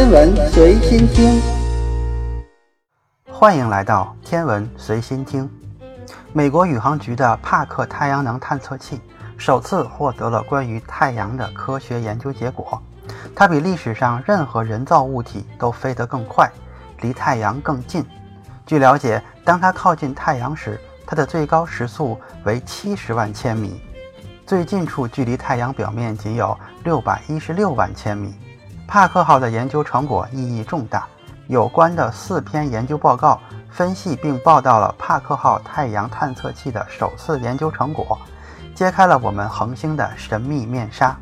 天文随心听，欢迎来到天文随心听。美国宇航局的帕克太阳能探测器首次获得了关于太阳的科学研究结果。它比历史上任何人造物体都飞得更快，离太阳更近。据了解，当它靠近太阳时，它的最高时速为七十万千米，最近处距离太阳表面仅有六百一十六万千米。帕克号的研究成果意义重大，有关的四篇研究报告分析并报道了帕克号太阳探测器的首次研究成果，揭开了我们恒星的神秘面纱。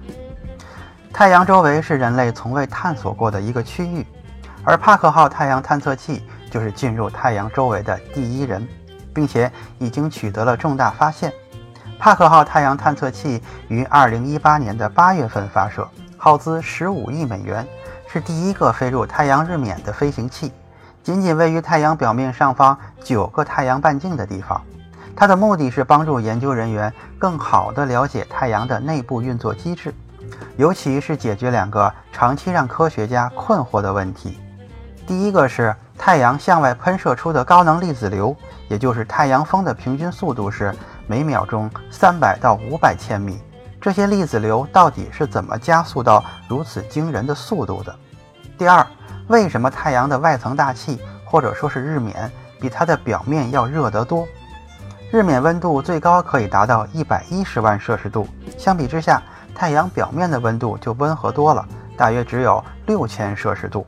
太阳周围是人类从未探索过的一个区域，而帕克号太阳探测器就是进入太阳周围的第一人，并且已经取得了重大发现。帕克号太阳探测器于2018年的8月份发射，耗资15亿美元，是第一个飞入太阳日冕的飞行器，仅仅位于太阳表面上方九个太阳半径的地方。它的目的是帮助研究人员更好地了解太阳的内部运作机制。尤其是解决两个长期让科学家困惑的问题。第一个是太阳向外喷射出的高能粒子流，也就是太阳风的平均速度是每秒钟三百到五百千米。这些粒子流到底是怎么加速到如此惊人的速度的？第二，为什么太阳的外层大气或者说是日冕比它的表面要热得多？日冕温度最高可以达到一百一十万摄氏度，相比之下。太阳表面的温度就温和多了，大约只有六千摄氏度。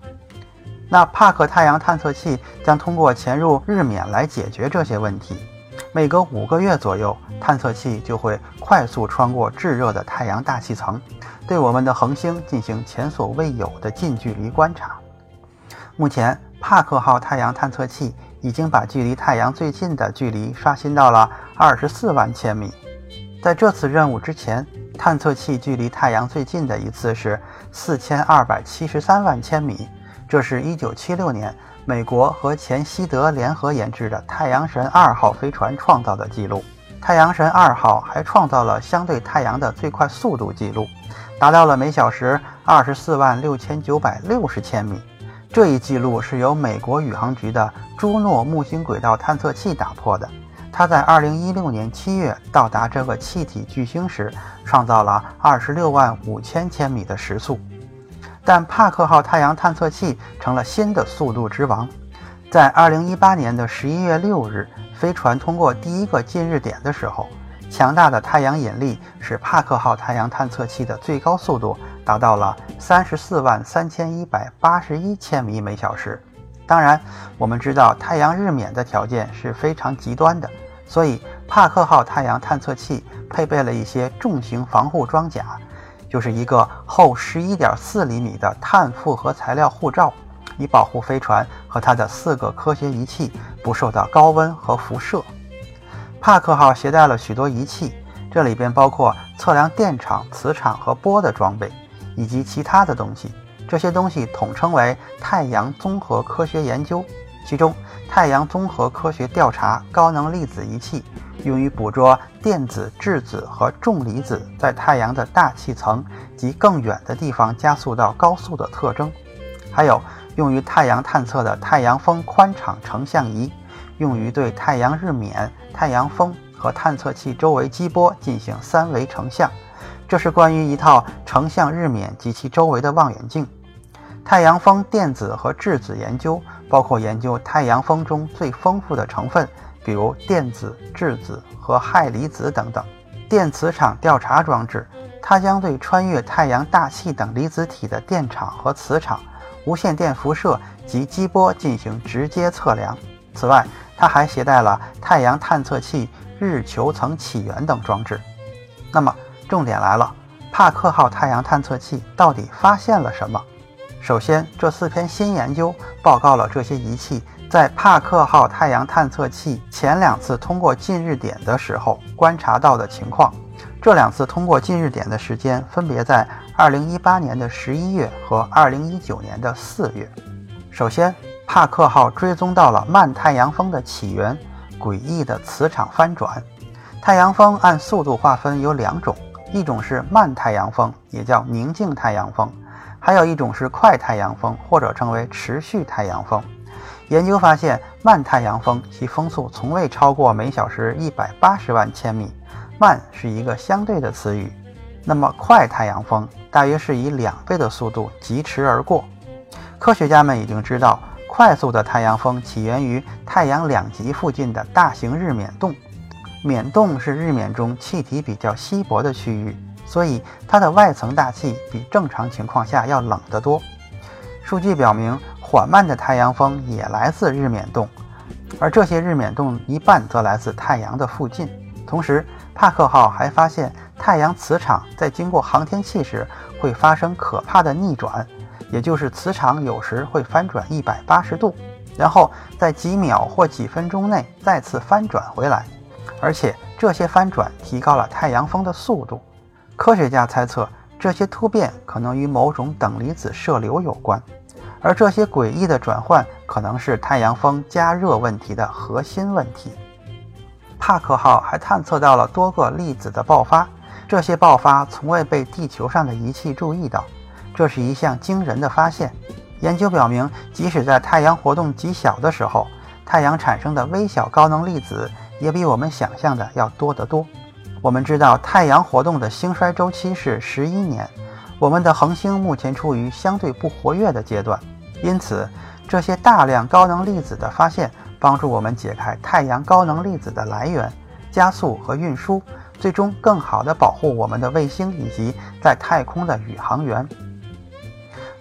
那帕克太阳探测器将通过潜入日冕来解决这些问题。每隔五个月左右，探测器就会快速穿过炙热的太阳大气层，对我们的恒星进行前所未有的近距离观察。目前，帕克号太阳探测器已经把距离太阳最近的距离刷新到了二十四万千米。在这次任务之前，探测器距离太阳最近的一次是四千二百七十三万千米，这是一九七六年美国和前西德联合研制的太阳神二号飞船创造的记录。太阳神二号还创造了相对太阳的最快速度记录，达到了每小时二十四万六千九百六十千米。这一记录是由美国宇航局的朱诺木星轨道探测器打破的。它在二零一六年七月到达这个气体巨星时，创造了二十六万五千千米的时速。但帕克号太阳探测器成了新的速度之王。在二零一八年的十一月六日，飞船通过第一个近日点的时候，强大的太阳引力使帕克号太阳探测器的最高速度达到了三十四万三千一百八十一千米每小时。当然，我们知道太阳日冕的条件是非常极端的，所以帕克号太阳探测器配备了一些重型防护装甲，就是一个厚十一点四厘米的碳复合材料护罩，以保护飞船和它的四个科学仪器不受到高温和辐射。帕克号携带了许多仪器，这里边包括测量电场、磁场和波的装备，以及其他的东西。这些东西统称为太阳综合科学研究，其中太阳综合科学调查高能粒子仪器用于捕捉电子、质子和重离子在太阳的大气层及更远的地方加速到高速的特征，还有用于太阳探测的太阳风宽场成像仪，用于对太阳日冕、太阳风和探测器周围激波进行三维成像。这是关于一套成像日冕及其周围的望远镜。太阳风电子和质子研究包括研究太阳风中最丰富的成分，比如电子、质子和氦离子等等。电磁场调查装置，它将对穿越太阳大气等离子体的电场和磁场、无线电辐射及激波进行直接测量。此外，它还携带了太阳探测器、日球层起源等装置。那么，重点来了，帕克号太阳探测器到底发现了什么？首先，这四篇新研究报告了这些仪器在帕克号太阳探测器前两次通过近日点的时候观察到的情况。这两次通过近日点的时间分别在2018年的11月和2019年的4月。首先，帕克号追踪到了慢太阳风的起源——诡异的磁场翻转。太阳风按速度划分有两种，一种是慢太阳风，也叫宁静太阳风；还有一种是快太阳风，或者称为持续太阳风。研究发现，慢太阳风其风速从未超过每小时一百八十万千米，慢是一个相对的词语。那么快太阳风大约是以两倍的速度疾驰而过。科学家们已经知道，快速的太阳风起源于太阳两极附近的大型日冕洞。冕洞是日冕中气体比较稀薄的区域，所以它的外层大气比正常情况下要冷得多。数据表明，缓慢的太阳风也来自日冕洞，而这些日冕洞一半则来自太阳的附近。同时，帕克号还发现，太阳磁场在经过航天器时会发生可怕的逆转，也就是磁场有时会翻转一百八十度，然后在几秒或几分钟内再次翻转回来。而且这些翻转提高了太阳风的速度。科学家猜测，这些突变可能与某种等离子射流有关，而这些诡异的转换可能是太阳风加热问题的核心问题。帕克号还探测到了多个粒子的爆发，这些爆发从未被地球上的仪器注意到，这是一项惊人的发现。研究表明，即使在太阳活动极小的时候，太阳产生的微小高能粒子。也比我们想象的要多得多。我们知道太阳活动的兴衰周期是十一年，我们的恒星目前处于相对不活跃的阶段，因此这些大量高能粒子的发现帮助我们解开太阳高能粒子的来源、加速和运输，最终更好地保护我们的卫星以及在太空的宇航员。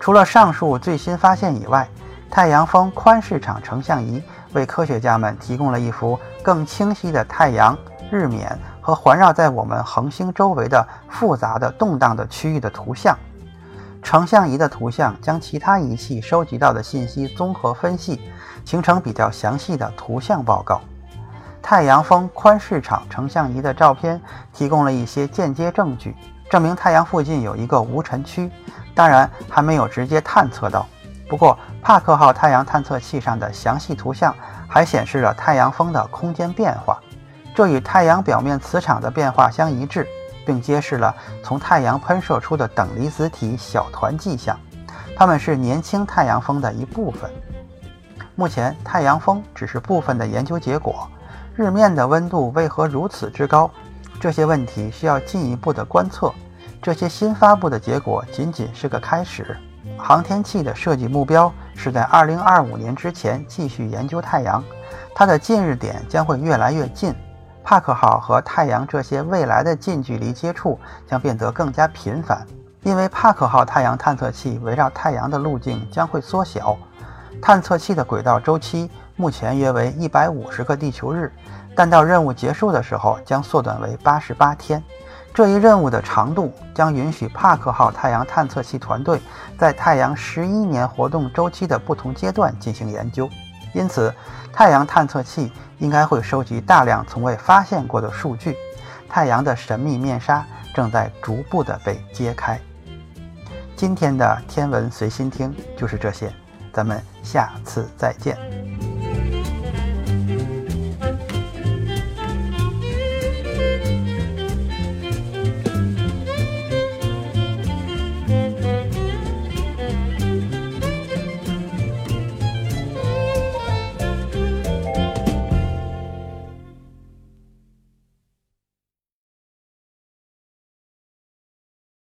除了上述最新发现以外，太阳风宽视场成像仪。为科学家们提供了一幅更清晰的太阳、日冕和环绕在我们恒星周围的复杂的动荡的区域的图像。成像仪的图像将其他仪器收集到的信息综合分析，形成比较详细的图像报告。太阳风宽视场成像仪的照片提供了一些间接证据，证明太阳附近有一个无尘区，当然还没有直接探测到。不过，帕克号太阳探测器上的详细图像还显示了太阳风的空间变化，这与太阳表面磁场的变化相一致，并揭示了从太阳喷射出的等离子体小团迹象，它们是年轻太阳风的一部分。目前，太阳风只是部分的研究结果，日面的温度为何如此之高？这些问题需要进一步的观测。这些新发布的结果仅仅是个开始。航天器的设计目标是在2025年之前继续研究太阳，它的近日点将会越来越近。帕克号和太阳这些未来的近距离接触将变得更加频繁，因为帕克号太阳探测器围绕太阳的路径将会缩小。探测器的轨道周期目前约为150个地球日，但到任务结束的时候将缩短为88天。这一任务的长度将允许帕克号太阳探测器团队在太阳十一年活动周期的不同阶段进行研究，因此太阳探测器应该会收集大量从未发现过的数据。太阳的神秘面纱正在逐步的被揭开。今天的天文随心听就是这些，咱们下次再见。